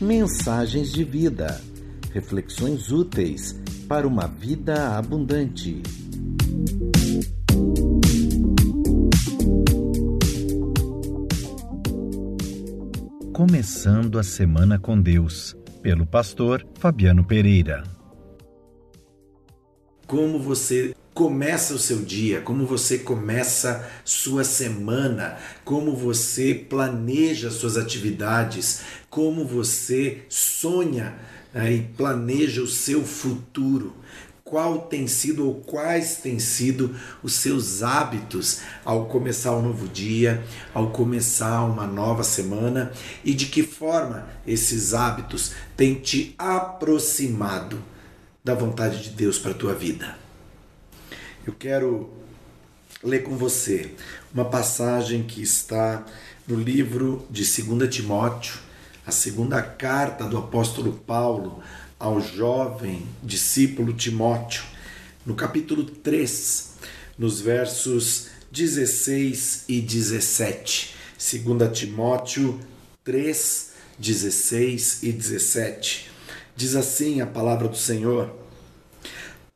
Mensagens de vida. Reflexões úteis para uma vida abundante. Começando a Semana com Deus, pelo pastor Fabiano Pereira. Como você começa o seu dia, como você começa sua semana, como você planeja suas atividades, como você sonha né, e planeja o seu futuro. Qual tem sido ou quais têm sido os seus hábitos ao começar um novo dia, ao começar uma nova semana e de que forma esses hábitos têm te aproximado da vontade de Deus para a tua vida. Eu quero ler com você uma passagem que está no livro de 2 Timóteo, a segunda carta do apóstolo Paulo ao jovem discípulo Timóteo, no capítulo 3, nos versos 16 e 17. 2 Timóteo 3, 16 e 17. Diz assim a palavra do Senhor: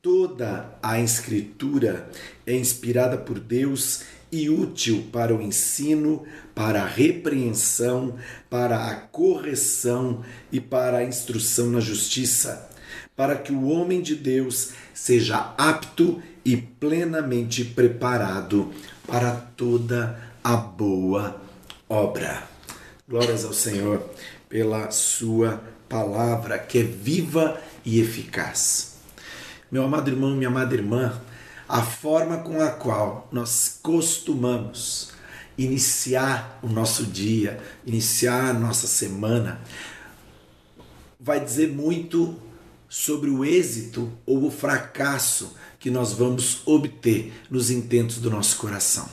Toda a Escritura é inspirada por Deus e útil para o ensino, para a repreensão, para a correção e para a instrução na justiça, para que o homem de Deus seja apto e plenamente preparado para toda a boa obra. Glórias ao Senhor pela sua palavra que é viva e eficaz. Meu amado irmão, minha amada irmã, a forma com a qual nós costumamos iniciar o nosso dia, iniciar a nossa semana, vai dizer muito sobre o êxito ou o fracasso que nós vamos obter nos intentos do nosso coração.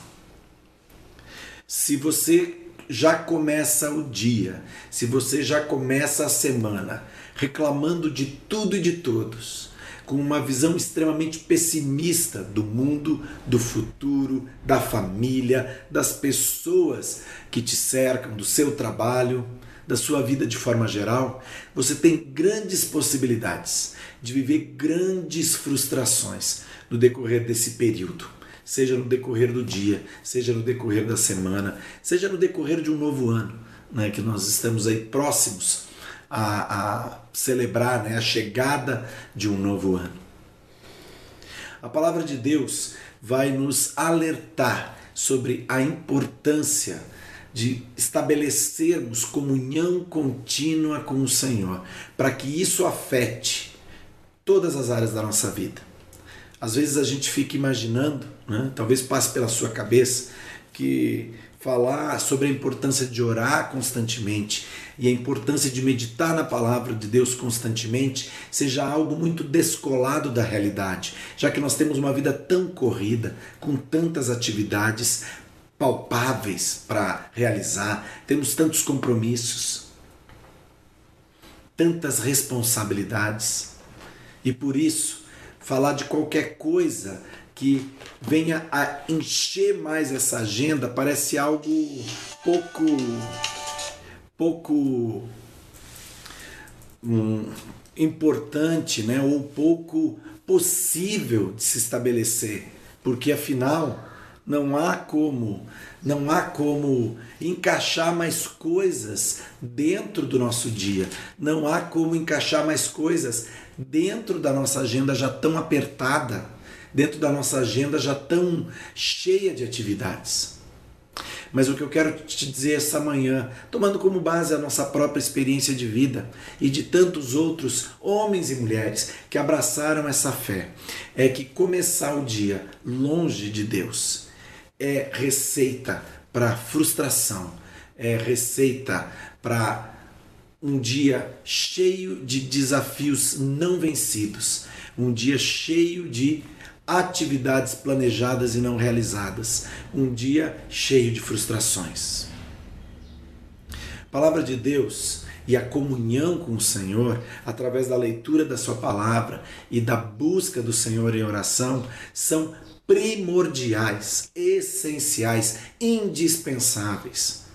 Se você já começa o dia, se você já começa a semana reclamando de tudo e de todos, com uma visão extremamente pessimista do mundo, do futuro, da família, das pessoas que te cercam, do seu trabalho, da sua vida de forma geral, você tem grandes possibilidades de viver grandes frustrações no decorrer desse período. Seja no decorrer do dia, seja no decorrer da semana, seja no decorrer de um novo ano, né, que nós estamos aí próximos a, a celebrar né, a chegada de um novo ano. A palavra de Deus vai nos alertar sobre a importância de estabelecermos comunhão contínua com o Senhor, para que isso afete todas as áreas da nossa vida. Às vezes a gente fica imaginando, né, talvez passe pela sua cabeça, que falar sobre a importância de orar constantemente e a importância de meditar na palavra de Deus constantemente seja algo muito descolado da realidade, já que nós temos uma vida tão corrida, com tantas atividades palpáveis para realizar, temos tantos compromissos, tantas responsabilidades, e por isso falar de qualquer coisa que venha a encher mais essa agenda parece algo pouco pouco hum, importante, né, ou pouco possível de se estabelecer, porque afinal não há como não há como encaixar mais coisas dentro do nosso dia, não há como encaixar mais coisas dentro da nossa agenda já tão apertada dentro da nossa agenda já tão cheia de atividades. Mas o que eu quero te dizer essa manhã, tomando como base a nossa própria experiência de vida e de tantos outros homens e mulheres que abraçaram essa fé, é que começar o dia longe de Deus é receita para frustração, é receita para um dia cheio de desafios não vencidos, um dia cheio de atividades planejadas e não realizadas, um dia cheio de frustrações. A palavra de Deus e a comunhão com o Senhor, através da leitura da Sua palavra e da busca do Senhor em oração, são primordiais, essenciais, indispensáveis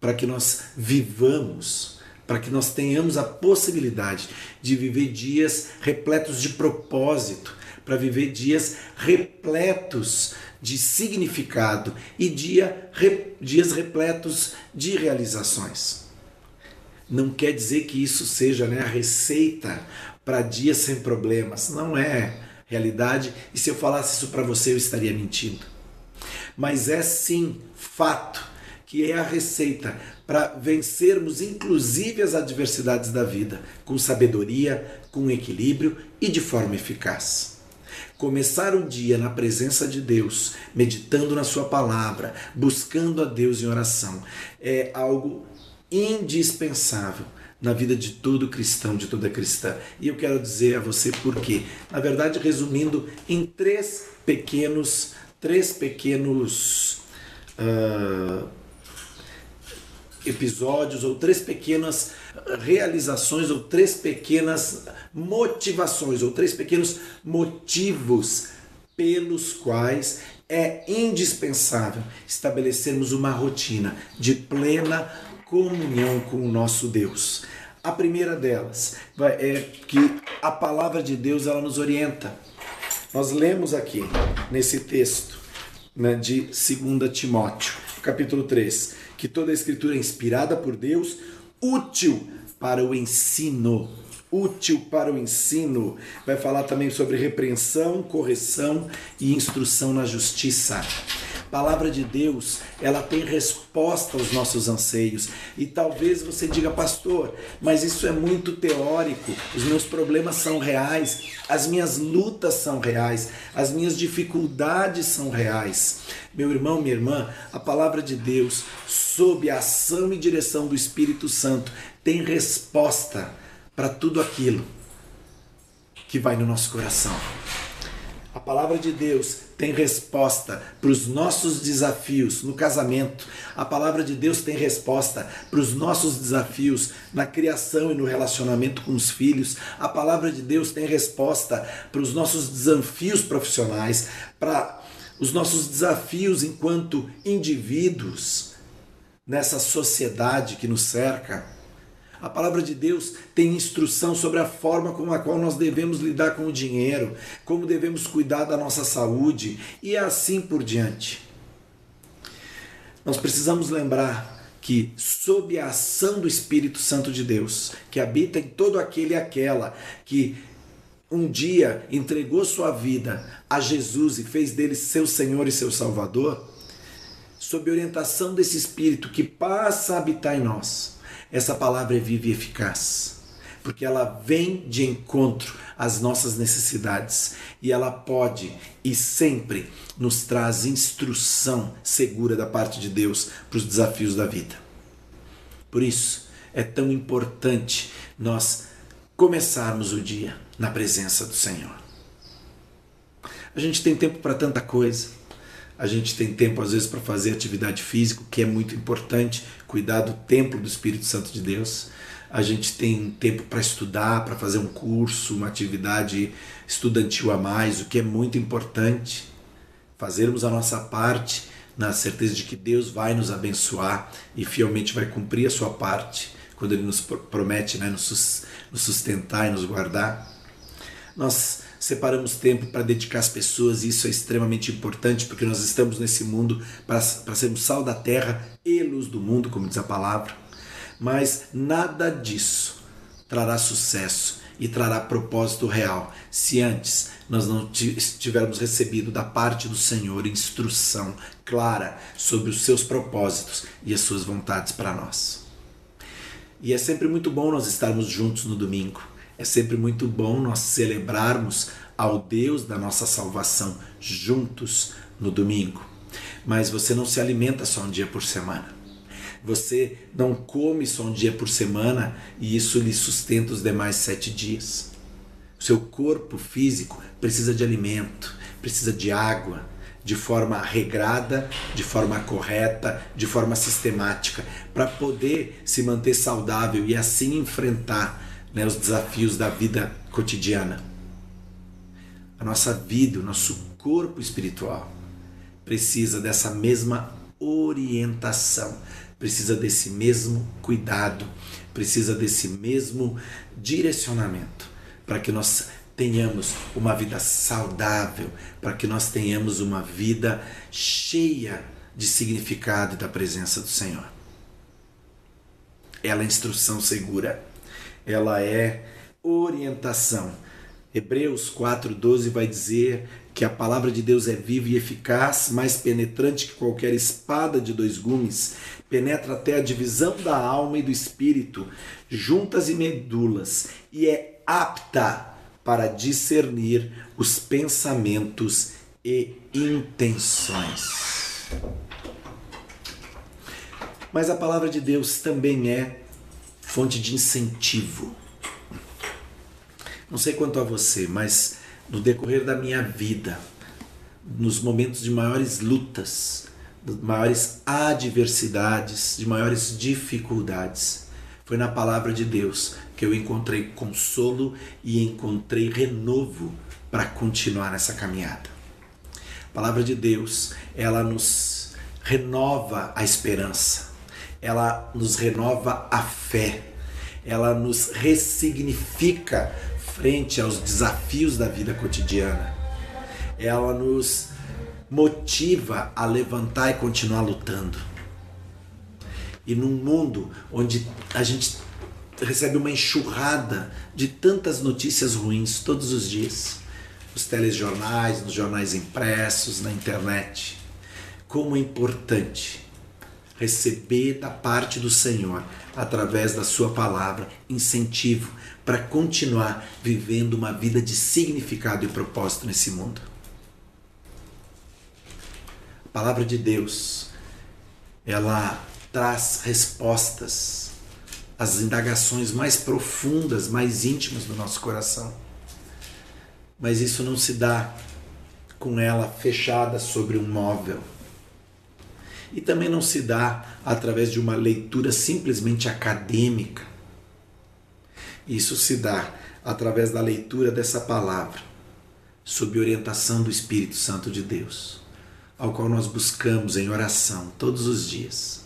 para que nós vivamos, para que nós tenhamos a possibilidade de viver dias repletos de propósito, para viver dias repletos de significado e dia, re, dias repletos de realizações. Não quer dizer que isso seja né, a receita para dias sem problemas. Não é realidade. E se eu falasse isso para você, eu estaria mentindo. Mas é sim fato que é a receita para vencermos inclusive as adversidades da vida, com sabedoria, com equilíbrio e de forma eficaz. Começar o dia na presença de Deus, meditando na Sua palavra, buscando a Deus em oração, é algo indispensável na vida de todo cristão, de toda cristã. E eu quero dizer a você por quê. Na verdade, resumindo em três pequenos, três pequenos uh, episódios ou três pequenas realizações ou três pequenas motivações ou três pequenos motivos pelos quais é indispensável estabelecermos uma rotina de plena comunhão com o nosso Deus. A primeira delas é que a palavra de Deus ela nos orienta. Nós lemos aqui nesse texto né, de 2 Timóteo, capítulo 3 que toda a escritura é inspirada por Deus, útil para o ensino. Útil para o ensino. Vai falar também sobre repreensão, correção e instrução na justiça palavra de Deus, ela tem resposta aos nossos anseios. E talvez você diga, pastor, mas isso é muito teórico. Os meus problemas são reais, as minhas lutas são reais, as minhas dificuldades são reais. Meu irmão, minha irmã, a palavra de Deus, sob a ação e direção do Espírito Santo, tem resposta para tudo aquilo que vai no nosso coração. A palavra de Deus tem resposta para os nossos desafios no casamento. A palavra de Deus tem resposta para os nossos desafios na criação e no relacionamento com os filhos. A palavra de Deus tem resposta para os nossos desafios profissionais, para os nossos desafios enquanto indivíduos nessa sociedade que nos cerca. A palavra de Deus tem instrução sobre a forma com a qual nós devemos lidar com o dinheiro, como devemos cuidar da nossa saúde e assim por diante. Nós precisamos lembrar que, sob a ação do Espírito Santo de Deus, que habita em todo aquele e aquela que um dia entregou sua vida a Jesus e fez dele seu Senhor e seu Salvador, sob orientação desse Espírito que passa a habitar em nós, essa palavra é viva e eficaz, porque ela vem de encontro às nossas necessidades e ela pode e sempre nos traz instrução segura da parte de Deus para os desafios da vida. Por isso é tão importante nós começarmos o dia na presença do Senhor. A gente tem tempo para tanta coisa a gente tem tempo às vezes para fazer atividade física, que é muito importante, cuidar do templo do Espírito Santo de Deus. A gente tem tempo para estudar, para fazer um curso, uma atividade estudantil a mais, o que é muito importante. Fazermos a nossa parte na certeza de que Deus vai nos abençoar e fielmente vai cumprir a sua parte quando Ele nos promete né, nos sustentar e nos guardar. Nós separamos tempo para dedicar às pessoas, e isso é extremamente importante porque nós estamos nesse mundo para, sermos sal da terra e luz do mundo, como diz a palavra. Mas nada disso trará sucesso e trará propósito real se antes nós não tivermos recebido da parte do Senhor instrução clara sobre os seus propósitos e as suas vontades para nós. E é sempre muito bom nós estarmos juntos no domingo. É sempre muito bom nós celebrarmos ao Deus da nossa salvação juntos no domingo. Mas você não se alimenta só um dia por semana. Você não come só um dia por semana e isso lhe sustenta os demais sete dias. O seu corpo físico precisa de alimento, precisa de água, de forma regrada, de forma correta, de forma sistemática, para poder se manter saudável e assim enfrentar né, os desafios da vida cotidiana. A nossa vida, o nosso corpo espiritual precisa dessa mesma orientação, precisa desse mesmo cuidado, precisa desse mesmo direcionamento para que nós tenhamos uma vida saudável, para que nós tenhamos uma vida cheia de significado da presença do Senhor. Ela é instrução segura, ela é orientação. Hebreus 4,12 vai dizer que a palavra de Deus é viva e eficaz, mais penetrante que qualquer espada de dois gumes, penetra até a divisão da alma e do espírito, juntas e medulas, e é apta para discernir os pensamentos e intenções. Mas a palavra de Deus também é fonte de incentivo. Não sei quanto a você, mas no decorrer da minha vida, nos momentos de maiores lutas, de maiores adversidades, de maiores dificuldades, foi na palavra de Deus que eu encontrei consolo e encontrei renovo para continuar nessa caminhada. A palavra de Deus, ela nos renova a esperança, ela nos renova a fé, ela nos ressignifica frente aos desafios da vida cotidiana. Ela nos motiva a levantar e continuar lutando. E num mundo onde a gente recebe uma enxurrada de tantas notícias ruins todos os dias, nos telejornais, nos jornais impressos, na internet, como é importante receber da parte do Senhor, através da Sua palavra, incentivo para continuar vivendo uma vida de significado e propósito nesse mundo. A palavra de Deus, ela traz respostas às indagações mais profundas, mais íntimas do nosso coração. Mas isso não se dá com ela fechada sobre um móvel. E também não se dá através de uma leitura simplesmente acadêmica. Isso se dá através da leitura dessa palavra, sob orientação do Espírito Santo de Deus, ao qual nós buscamos em oração todos os dias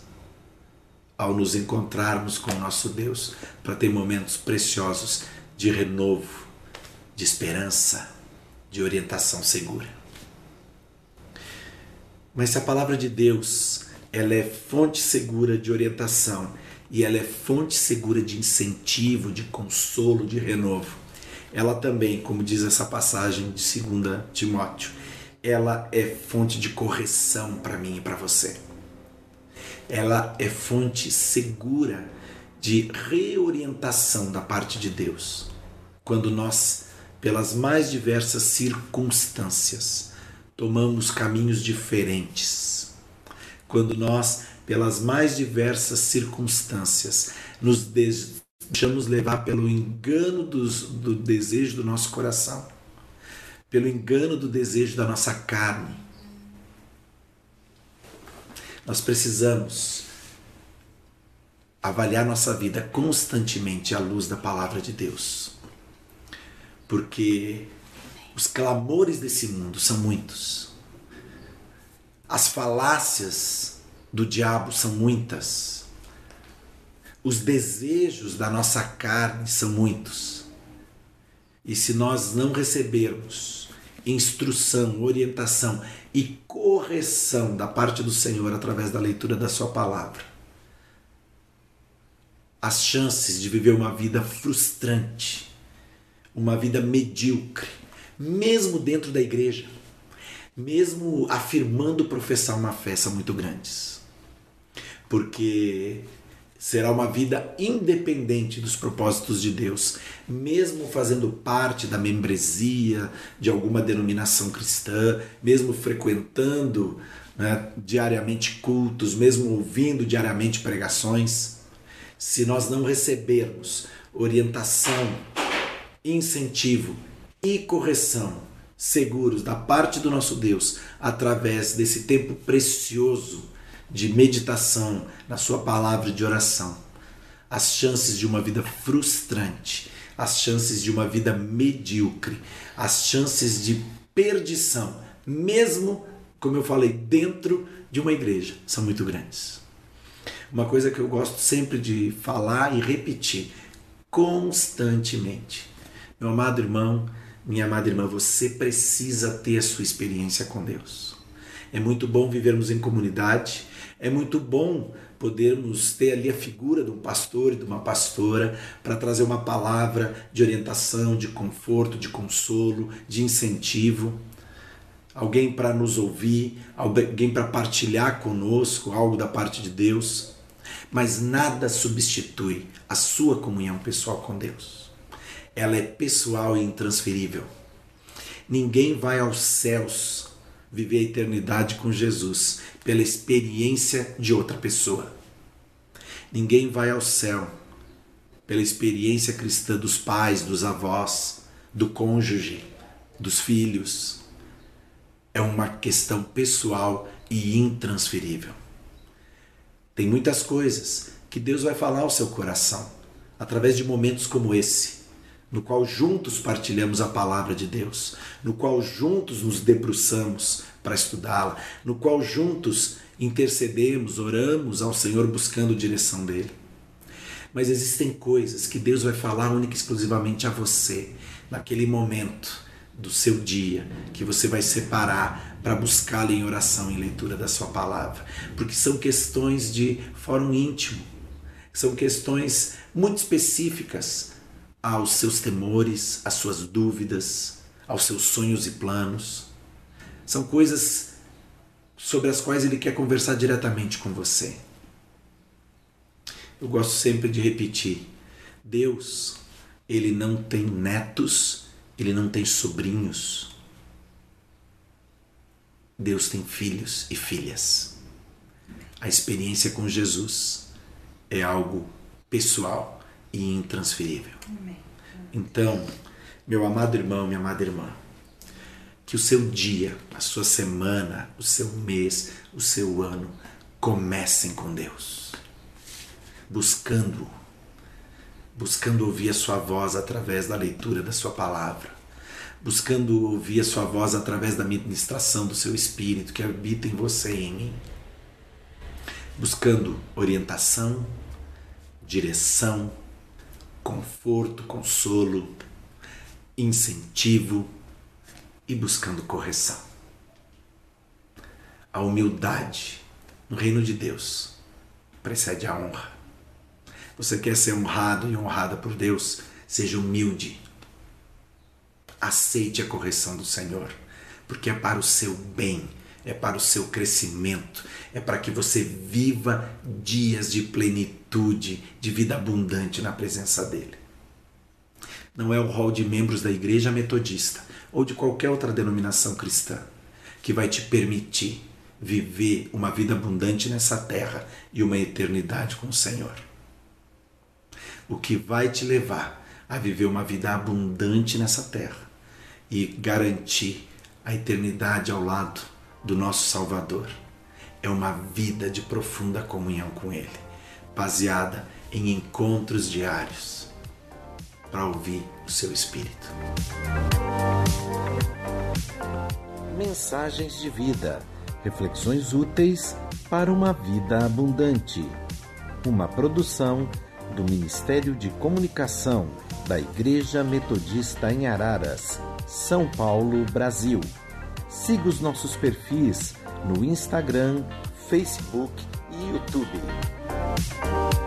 ao nos encontrarmos com o nosso Deus para ter momentos preciosos de renovo, de esperança, de orientação segura. Mas se a palavra de Deus, ela é fonte segura de orientação e ela é fonte segura de incentivo, de consolo, de renovo. Ela também, como diz essa passagem de 2 Timóteo, ela é fonte de correção para mim e para você ela é fonte segura de reorientação da parte de Deus. Quando nós, pelas mais diversas circunstâncias, tomamos caminhos diferentes. Quando nós, pelas mais diversas circunstâncias, nos deixamos levar pelo engano dos, do desejo do nosso coração, pelo engano do desejo da nossa carne, nós precisamos avaliar nossa vida constantemente à luz da palavra de Deus. Porque os clamores desse mundo são muitos. As falácias do diabo são muitas. Os desejos da nossa carne são muitos. E se nós não recebermos instrução, orientação e correção da parte do Senhor através da leitura da Sua palavra. As chances de viver uma vida frustrante, uma vida medíocre, mesmo dentro da igreja, mesmo afirmando professar uma fé, são muito grandes. Porque será uma vida independente dos propósitos de Deus, mesmo fazendo parte da membresia de alguma denominação cristã, mesmo frequentando né, diariamente cultos, mesmo ouvindo diariamente pregações. Se nós não recebermos orientação, incentivo e correção seguros da parte do nosso Deus através desse tempo precioso de meditação na Sua palavra de oração. As chances de uma vida frustrante, as chances de uma vida medíocre, as chances de perdição, mesmo, como eu falei, dentro de uma igreja, são muito grandes. Uma coisa que eu gosto sempre de falar e repetir constantemente. Meu amado irmão, minha amada irmã, você precisa ter a sua experiência com Deus. É muito bom vivermos em comunidade, é muito bom podermos ter ali a figura de um pastor e de uma pastora para trazer uma palavra de orientação, de conforto, de consolo, de incentivo. Alguém para nos ouvir, alguém para partilhar conosco algo da parte de Deus. Mas nada substitui a sua comunhão pessoal com Deus ela é pessoal e intransferível. Ninguém vai aos céus viver a eternidade com Jesus pela experiência de outra pessoa. Ninguém vai ao céu pela experiência cristã dos pais, dos avós, do cônjuge, dos filhos. É uma questão pessoal e intransferível. Tem muitas coisas que Deus vai falar ao seu coração através de momentos como esse no qual juntos partilhamos a palavra de Deus, no qual juntos nos debruçamos para estudá-la, no qual juntos intercedemos, oramos ao Senhor buscando direção dele. Mas existem coisas que Deus vai falar única e exclusivamente a você, naquele momento do seu dia, que você vai separar para buscá-lo em oração e leitura da sua palavra, porque são questões de fórum íntimo, são questões muito específicas aos seus temores, às suas dúvidas, aos seus sonhos e planos. São coisas sobre as quais ele quer conversar diretamente com você. Eu gosto sempre de repetir: Deus, ele não tem netos, ele não tem sobrinhos. Deus tem filhos e filhas. A experiência com Jesus é algo pessoal e intransferível. Então, meu amado irmão, minha amada irmã, que o seu dia, a sua semana, o seu mês, o seu ano comecem com Deus, buscando, buscando ouvir a sua voz através da leitura da sua palavra, buscando ouvir a sua voz através da ministração do seu Espírito que habita em você e em mim, buscando orientação, direção, conforto, consolo, incentivo e buscando correção. A humildade no reino de Deus precede a honra. Você quer ser honrado e honrada por Deus? Seja humilde. Aceite a correção do Senhor, porque é para o seu bem é para o seu crescimento, é para que você viva dias de plenitude, de vida abundante na presença dele. Não é o rol de membros da igreja metodista ou de qualquer outra denominação cristã que vai te permitir viver uma vida abundante nessa terra e uma eternidade com o Senhor. O que vai te levar a viver uma vida abundante nessa terra e garantir a eternidade ao lado do nosso Salvador. É uma vida de profunda comunhão com Ele, baseada em encontros diários para ouvir o seu Espírito. Mensagens de vida, reflexões úteis para uma vida abundante. Uma produção do Ministério de Comunicação da Igreja Metodista em Araras, São Paulo, Brasil. Siga os nossos perfis no Instagram, Facebook e YouTube.